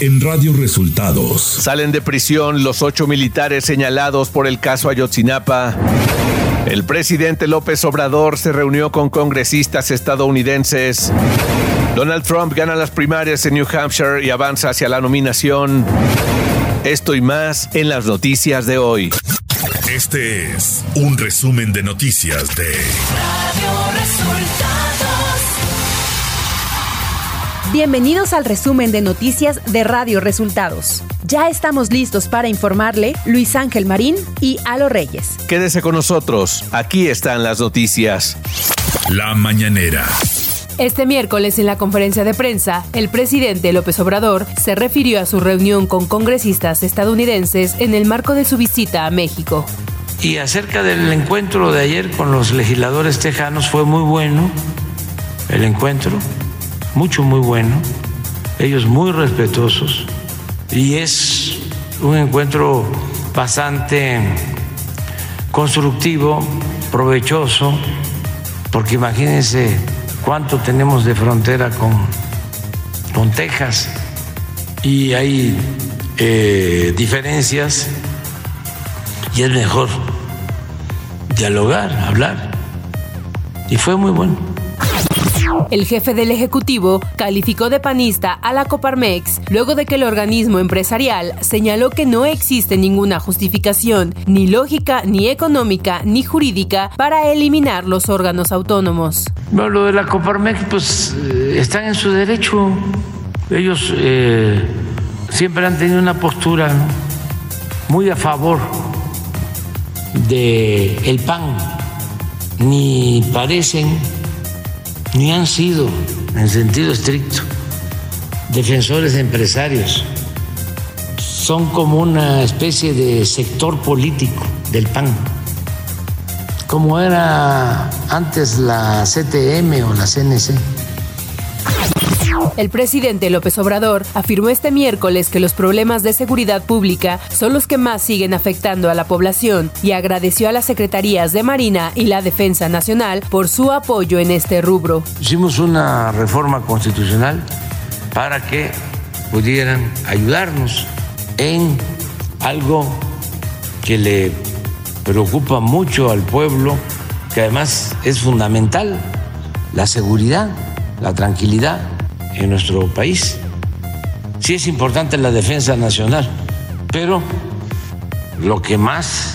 en Radio Resultados. Salen de prisión los ocho militares señalados por el caso Ayotzinapa. El presidente López Obrador se reunió con congresistas estadounidenses. Donald Trump gana las primarias en New Hampshire y avanza hacia la nominación. Esto y más en las noticias de hoy. Este es un resumen de noticias de Bienvenidos al resumen de noticias de Radio Resultados. Ya estamos listos para informarle Luis Ángel Marín y Alo Reyes. Quédese con nosotros, aquí están las noticias. La mañanera. Este miércoles en la conferencia de prensa, el presidente López Obrador se refirió a su reunión con congresistas estadounidenses en el marco de su visita a México. Y acerca del encuentro de ayer con los legisladores tejanos fue muy bueno el encuentro, mucho, muy bueno, ellos muy respetuosos y es un encuentro bastante constructivo, provechoso, porque imagínense cuánto tenemos de frontera con, Texas y hay eh, diferencias y es mejor dialogar, hablar. Y fue muy bueno. El jefe del Ejecutivo calificó de panista a la Coparmex luego de que el organismo empresarial señaló que no existe ninguna justificación, ni lógica, ni económica, ni jurídica, para eliminar los órganos autónomos. Bueno, lo de la Coparmex, pues eh, están en su derecho. Ellos eh, siempre han tenido una postura muy a favor del el PAN, ni parecen ni han sido, en sentido estricto, defensores de empresarios. Son como una especie de sector político del PAN, como era antes la CTM o la CNC. El presidente López Obrador afirmó este miércoles que los problemas de seguridad pública son los que más siguen afectando a la población y agradeció a las secretarías de Marina y la Defensa Nacional por su apoyo en este rubro. Hicimos una reforma constitucional para que pudieran ayudarnos en algo que le preocupa mucho al pueblo, que además es fundamental, la seguridad, la tranquilidad en nuestro país. Sí es importante la defensa nacional, pero lo que más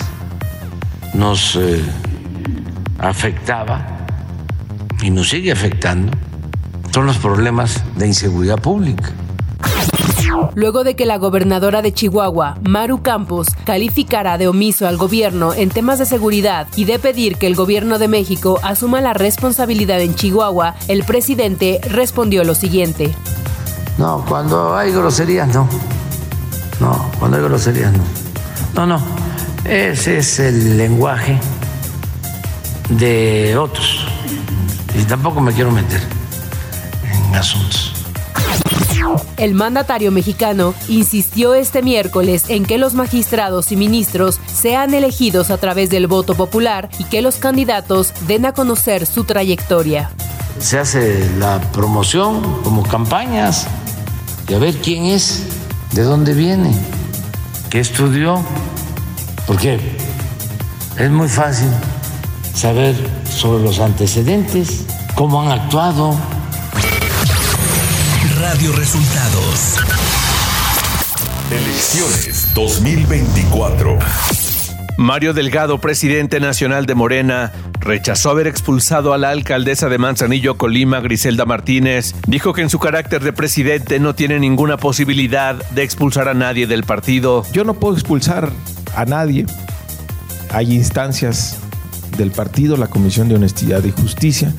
nos eh, afectaba y nos sigue afectando son los problemas de inseguridad pública. Luego de que la gobernadora de Chihuahua, Maru Campos, calificara de omiso al gobierno en temas de seguridad y de pedir que el gobierno de México asuma la responsabilidad en Chihuahua, el presidente respondió lo siguiente. No, cuando hay groserías no. No, cuando hay groserías no. No, no. Ese es el lenguaje de otros. Y tampoco me quiero meter en asuntos. El mandatario mexicano insistió este miércoles en que los magistrados y ministros sean elegidos a través del voto popular y que los candidatos den a conocer su trayectoria. Se hace la promoción como campañas y ver quién es, de dónde viene, qué estudió, porque es muy fácil saber sobre los antecedentes, cómo han actuado Radio Resultados. Elecciones 2024. Mario Delgado, presidente nacional de Morena, rechazó haber expulsado a la alcaldesa de Manzanillo, Colima, Griselda Martínez. Dijo que en su carácter de presidente no tiene ninguna posibilidad de expulsar a nadie del partido. Yo no puedo expulsar a nadie. Hay instancias del partido, la Comisión de Honestidad y Justicia,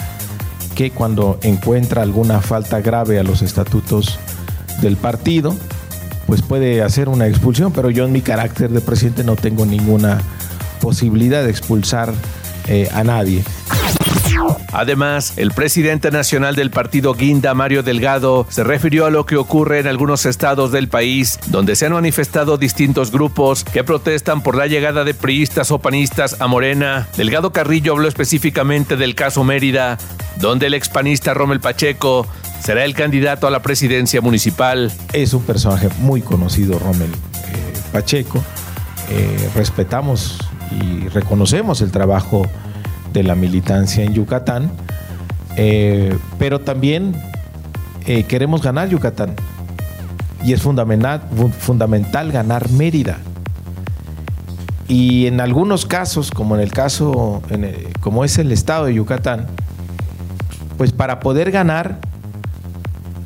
que cuando encuentra alguna falta grave a los estatutos del partido, pues puede hacer una expulsión, pero yo en mi carácter de presidente no tengo ninguna posibilidad de expulsar eh, a nadie. Además, el presidente nacional del partido Guinda, Mario Delgado, se refirió a lo que ocurre en algunos estados del país, donde se han manifestado distintos grupos que protestan por la llegada de priistas o panistas a Morena. Delgado Carrillo habló específicamente del caso Mérida, donde el expanista Rommel Pacheco será el candidato a la presidencia municipal. Es un personaje muy conocido, Rommel eh, Pacheco. Eh, respetamos y reconocemos el trabajo de la militancia en Yucatán, eh, pero también eh, queremos ganar Yucatán y es fundamental, fundamental ganar Mérida. Y en algunos casos, como en el caso, como es el estado de Yucatán, pues para poder ganar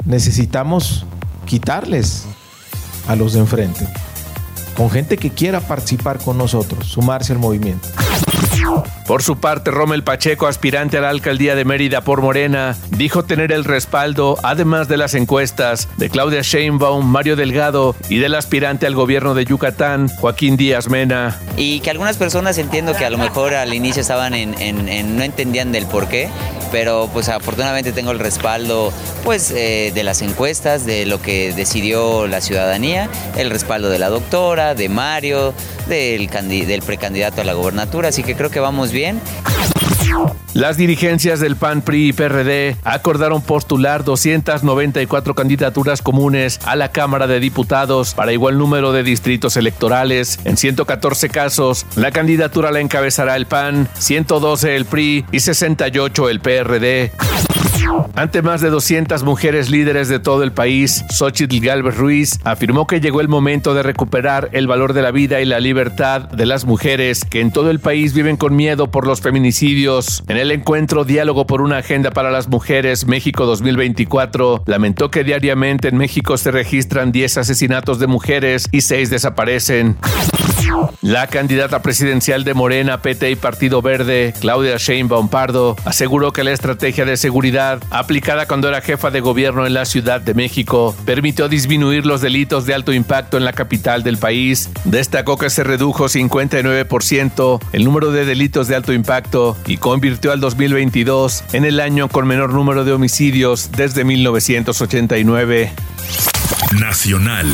necesitamos quitarles a los de enfrente, con gente que quiera participar con nosotros, sumarse al movimiento. Por su parte, Rommel Pacheco, aspirante a la alcaldía de Mérida por Morena, dijo tener el respaldo, además de las encuestas, de Claudia Sheinbaum, Mario Delgado y del aspirante al gobierno de Yucatán, Joaquín Díaz Mena. Y que algunas personas entiendo que a lo mejor al inicio estaban en, no entendían del por qué, pero pues afortunadamente tengo el respaldo pues eh, de las encuestas, de lo que decidió la ciudadanía, el respaldo de la doctora, de Mario, del, del precandidato a la gobernatura, así que creo que vamos bien. Las dirigencias del PAN, PRI y PRD acordaron postular 294 candidaturas comunes a la Cámara de Diputados para igual número de distritos electorales. En 114 casos, la candidatura la encabezará el PAN, 112 el PRI y 68 el PRD. Ante más de 200 mujeres líderes de todo el país, Xochitl Galvez Ruiz afirmó que llegó el momento de recuperar el valor de la vida y la libertad de las mujeres que en todo el país viven con miedo por los feminicidios. En el encuentro Diálogo por una Agenda para las Mujeres México 2024, lamentó que diariamente en México se registran 10 asesinatos de mujeres y 6 desaparecen. La candidata presidencial de Morena, PT y Partido Verde, Claudia Sheinbaum Pardo, aseguró que la estrategia de seguridad aplicada cuando era jefa de gobierno en la Ciudad de México permitió disminuir los delitos de alto impacto en la capital del país. Destacó que se redujo 59% el número de delitos de alto impacto y convirtió al 2022 en el año con menor número de homicidios desde 1989. Nacional.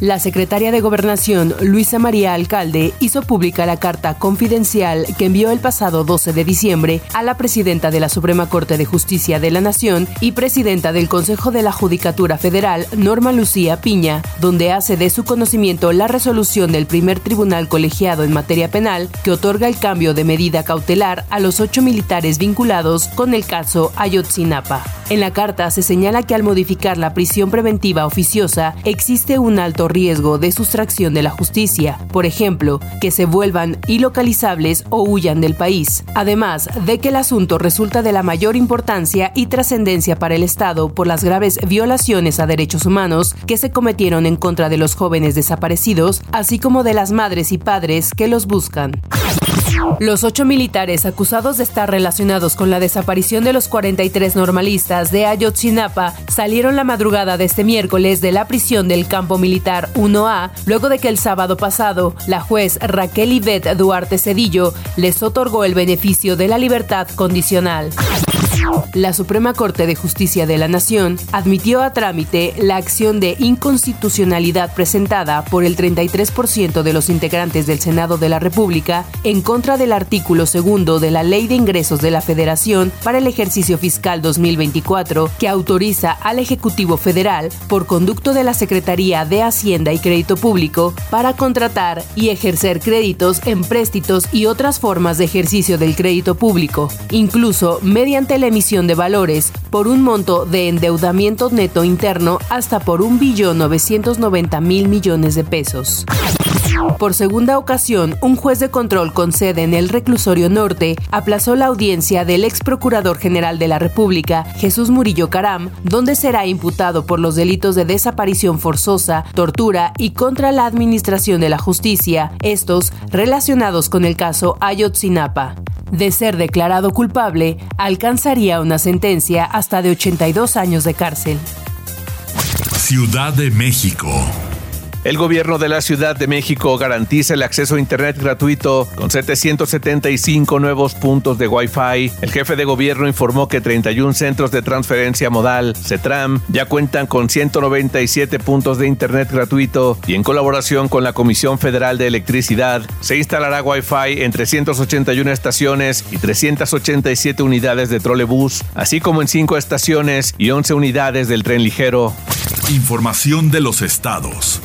La secretaria de Gobernación, Luisa María Alcalde, hizo pública la carta confidencial que envió el pasado 12 de diciembre a la presidenta de la Suprema Corte de Justicia de la Nación y presidenta del Consejo de la Judicatura Federal, Norma Lucía Piña, donde hace de su conocimiento la resolución del primer tribunal colegiado en materia penal que otorga el cambio de medida cautelar a los ocho militares vinculados con el caso Ayotzinapa. En la carta se señala que al modificar la prisión preventiva oficiosa existe un alto riesgo de sustracción de la justicia, por ejemplo, que se vuelvan ilocalizables o huyan del país, además de que el asunto resulta de la mayor importancia y trascendencia para el Estado por las graves violaciones a derechos humanos que se cometieron en contra de los jóvenes desaparecidos, así como de las madres y padres que los buscan. Los ocho militares acusados de estar relacionados con la desaparición de los 43 normalistas de Ayotzinapa salieron la madrugada de este miércoles de la prisión del campo militar 1A, luego de que el sábado pasado la juez Raquel Ivette Duarte Cedillo les otorgó el beneficio de la libertad condicional. La Suprema Corte de Justicia de la Nación admitió a trámite la acción de inconstitucionalidad presentada por el 33% de los integrantes del Senado de la República en contra del artículo segundo de la Ley de Ingresos de la Federación para el ejercicio fiscal 2024 que autoriza al Ejecutivo Federal, por conducto de la Secretaría de Hacienda y Crédito Público, para contratar y ejercer créditos, empréstitos y otras formas de ejercicio del crédito público, incluso mediante la emisión de valores por un monto de endeudamiento neto interno hasta por un billón 990 mil millones de pesos. Por segunda ocasión, un juez de control con sede en el reclusorio norte aplazó la audiencia del ex procurador general de la República, Jesús Murillo Caram, donde será imputado por los delitos de desaparición forzosa, tortura y contra la administración de la justicia, estos relacionados con el caso Ayotzinapa. De ser declarado culpable, alcanzaría una sentencia hasta de 82 años de cárcel. Ciudad de México. El gobierno de la Ciudad de México garantiza el acceso a Internet gratuito con 775 nuevos puntos de Wi-Fi. El jefe de gobierno informó que 31 centros de transferencia modal, CETRAM, ya cuentan con 197 puntos de Internet gratuito y en colaboración con la Comisión Federal de Electricidad se instalará Wi-Fi en 381 estaciones y 387 unidades de trolebús, así como en 5 estaciones y 11 unidades del tren ligero. Información de los estados.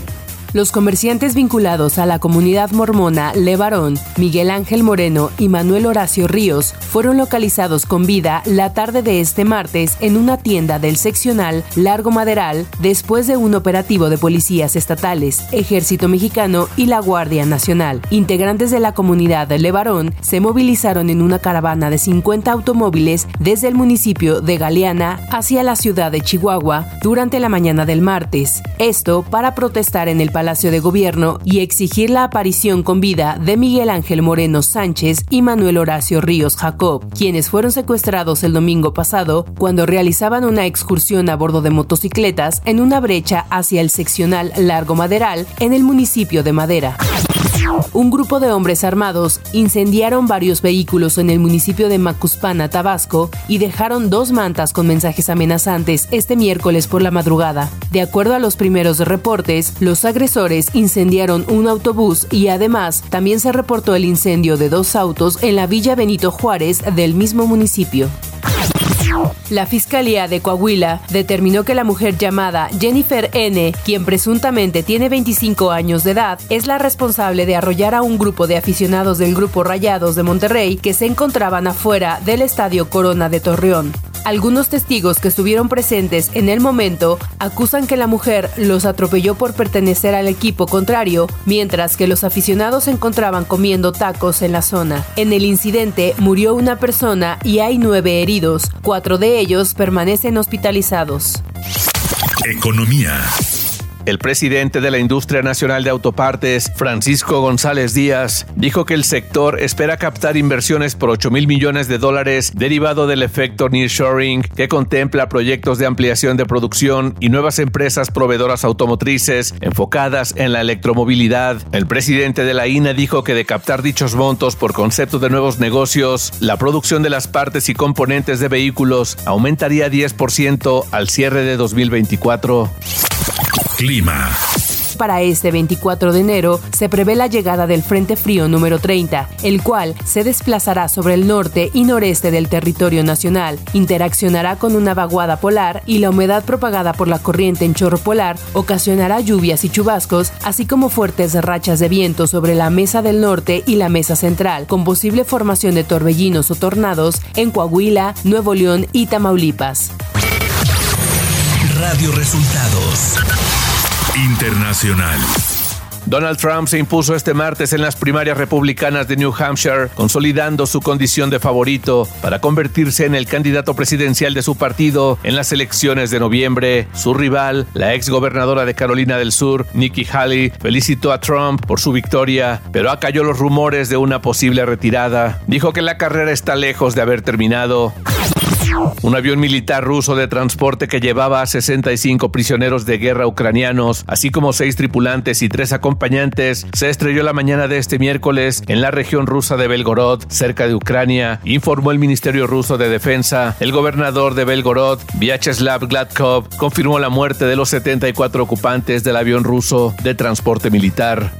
Los comerciantes vinculados a la comunidad mormona Levarón, Miguel Ángel Moreno y Manuel Horacio Ríos fueron localizados con vida la tarde de este martes en una tienda del seccional Largo Maderal después de un operativo de policías estatales, Ejército Mexicano y la Guardia Nacional. Integrantes de la comunidad Levarón se movilizaron en una caravana de 50 automóviles desde el municipio de Galeana hacia la ciudad de Chihuahua durante la mañana del martes. Esto para protestar en el Palacio de Gobierno y exigir la aparición con vida de Miguel Ángel Moreno Sánchez y Manuel Horacio Ríos Jacob, quienes fueron secuestrados el domingo pasado cuando realizaban una excursión a bordo de motocicletas en una brecha hacia el seccional Largo Maderal en el municipio de Madera. Un grupo de hombres armados incendiaron varios vehículos en el municipio de Macuspana, Tabasco, y dejaron dos mantas con mensajes amenazantes este miércoles por la madrugada. De acuerdo a los primeros reportes, los agresores incendiaron un autobús y además también se reportó el incendio de dos autos en la Villa Benito Juárez del mismo municipio. La Fiscalía de Coahuila determinó que la mujer llamada Jennifer N., quien presuntamente tiene 25 años de edad, es la responsable de arrollar a un grupo de aficionados del Grupo Rayados de Monterrey que se encontraban afuera del Estadio Corona de Torreón. Algunos testigos que estuvieron presentes en el momento acusan que la mujer los atropelló por pertenecer al equipo contrario, mientras que los aficionados se encontraban comiendo tacos en la zona. En el incidente murió una persona y hay nueve heridos, cuatro de ellos permanecen hospitalizados. Economía. El presidente de la Industria Nacional de Autopartes, Francisco González Díaz, dijo que el sector espera captar inversiones por 8 mil millones de dólares derivado del efecto nearshoring que contempla proyectos de ampliación de producción y nuevas empresas proveedoras automotrices enfocadas en la electromovilidad. El presidente de la INA dijo que de captar dichos montos por concepto de nuevos negocios, la producción de las partes y componentes de vehículos aumentaría 10% al cierre de 2024. Clima. Para este 24 de enero se prevé la llegada del Frente Frío número 30, el cual se desplazará sobre el norte y noreste del territorio nacional, interaccionará con una vaguada polar y la humedad propagada por la corriente en chorro polar ocasionará lluvias y chubascos, así como fuertes rachas de viento sobre la mesa del norte y la mesa central, con posible formación de torbellinos o tornados en Coahuila, Nuevo León y Tamaulipas. Radio Resultados Internacional. Donald Trump se impuso este martes en las primarias republicanas de New Hampshire, consolidando su condición de favorito para convertirse en el candidato presidencial de su partido en las elecciones de noviembre. Su rival, la ex gobernadora de Carolina del Sur, Nikki Haley, felicitó a Trump por su victoria, pero acalló los rumores de una posible retirada. Dijo que la carrera está lejos de haber terminado. Un avión militar ruso de transporte que llevaba a 65 prisioneros de guerra ucranianos, así como seis tripulantes y tres acompañantes, se estrelló la mañana de este miércoles en la región rusa de Belgorod, cerca de Ucrania, informó el Ministerio Ruso de Defensa. El gobernador de Belgorod, Vyacheslav Gladkov, confirmó la muerte de los 74 ocupantes del avión ruso de transporte militar.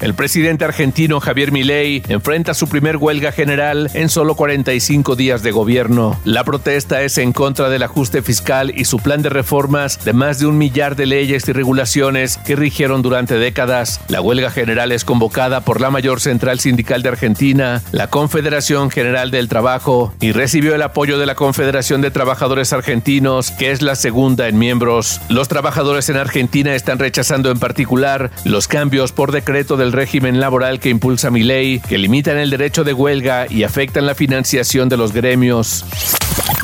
El presidente argentino Javier Milei enfrenta su primer huelga general en solo 45 días de gobierno. La protesta es en contra del ajuste fiscal y su plan de reformas de más de un millar de leyes y regulaciones que rigieron durante décadas. La huelga general es convocada por la mayor central sindical de Argentina, la Confederación General del Trabajo, y recibió el apoyo de la Confederación de Trabajadores Argentinos, que es la segunda en miembros. Los trabajadores en Argentina están rechazando en particular los cambios decreto del régimen laboral que impulsa mi ley, que limitan el derecho de huelga y afectan la financiación de los gremios.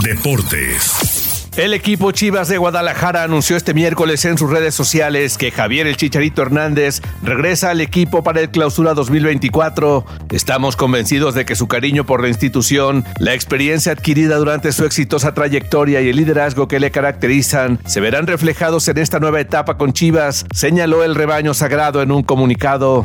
Deportes. El equipo Chivas de Guadalajara anunció este miércoles en sus redes sociales que Javier el Chicharito Hernández regresa al equipo para el clausura 2024. Estamos convencidos de que su cariño por la institución, la experiencia adquirida durante su exitosa trayectoria y el liderazgo que le caracterizan se verán reflejados en esta nueva etapa con Chivas, señaló el rebaño sagrado en un comunicado.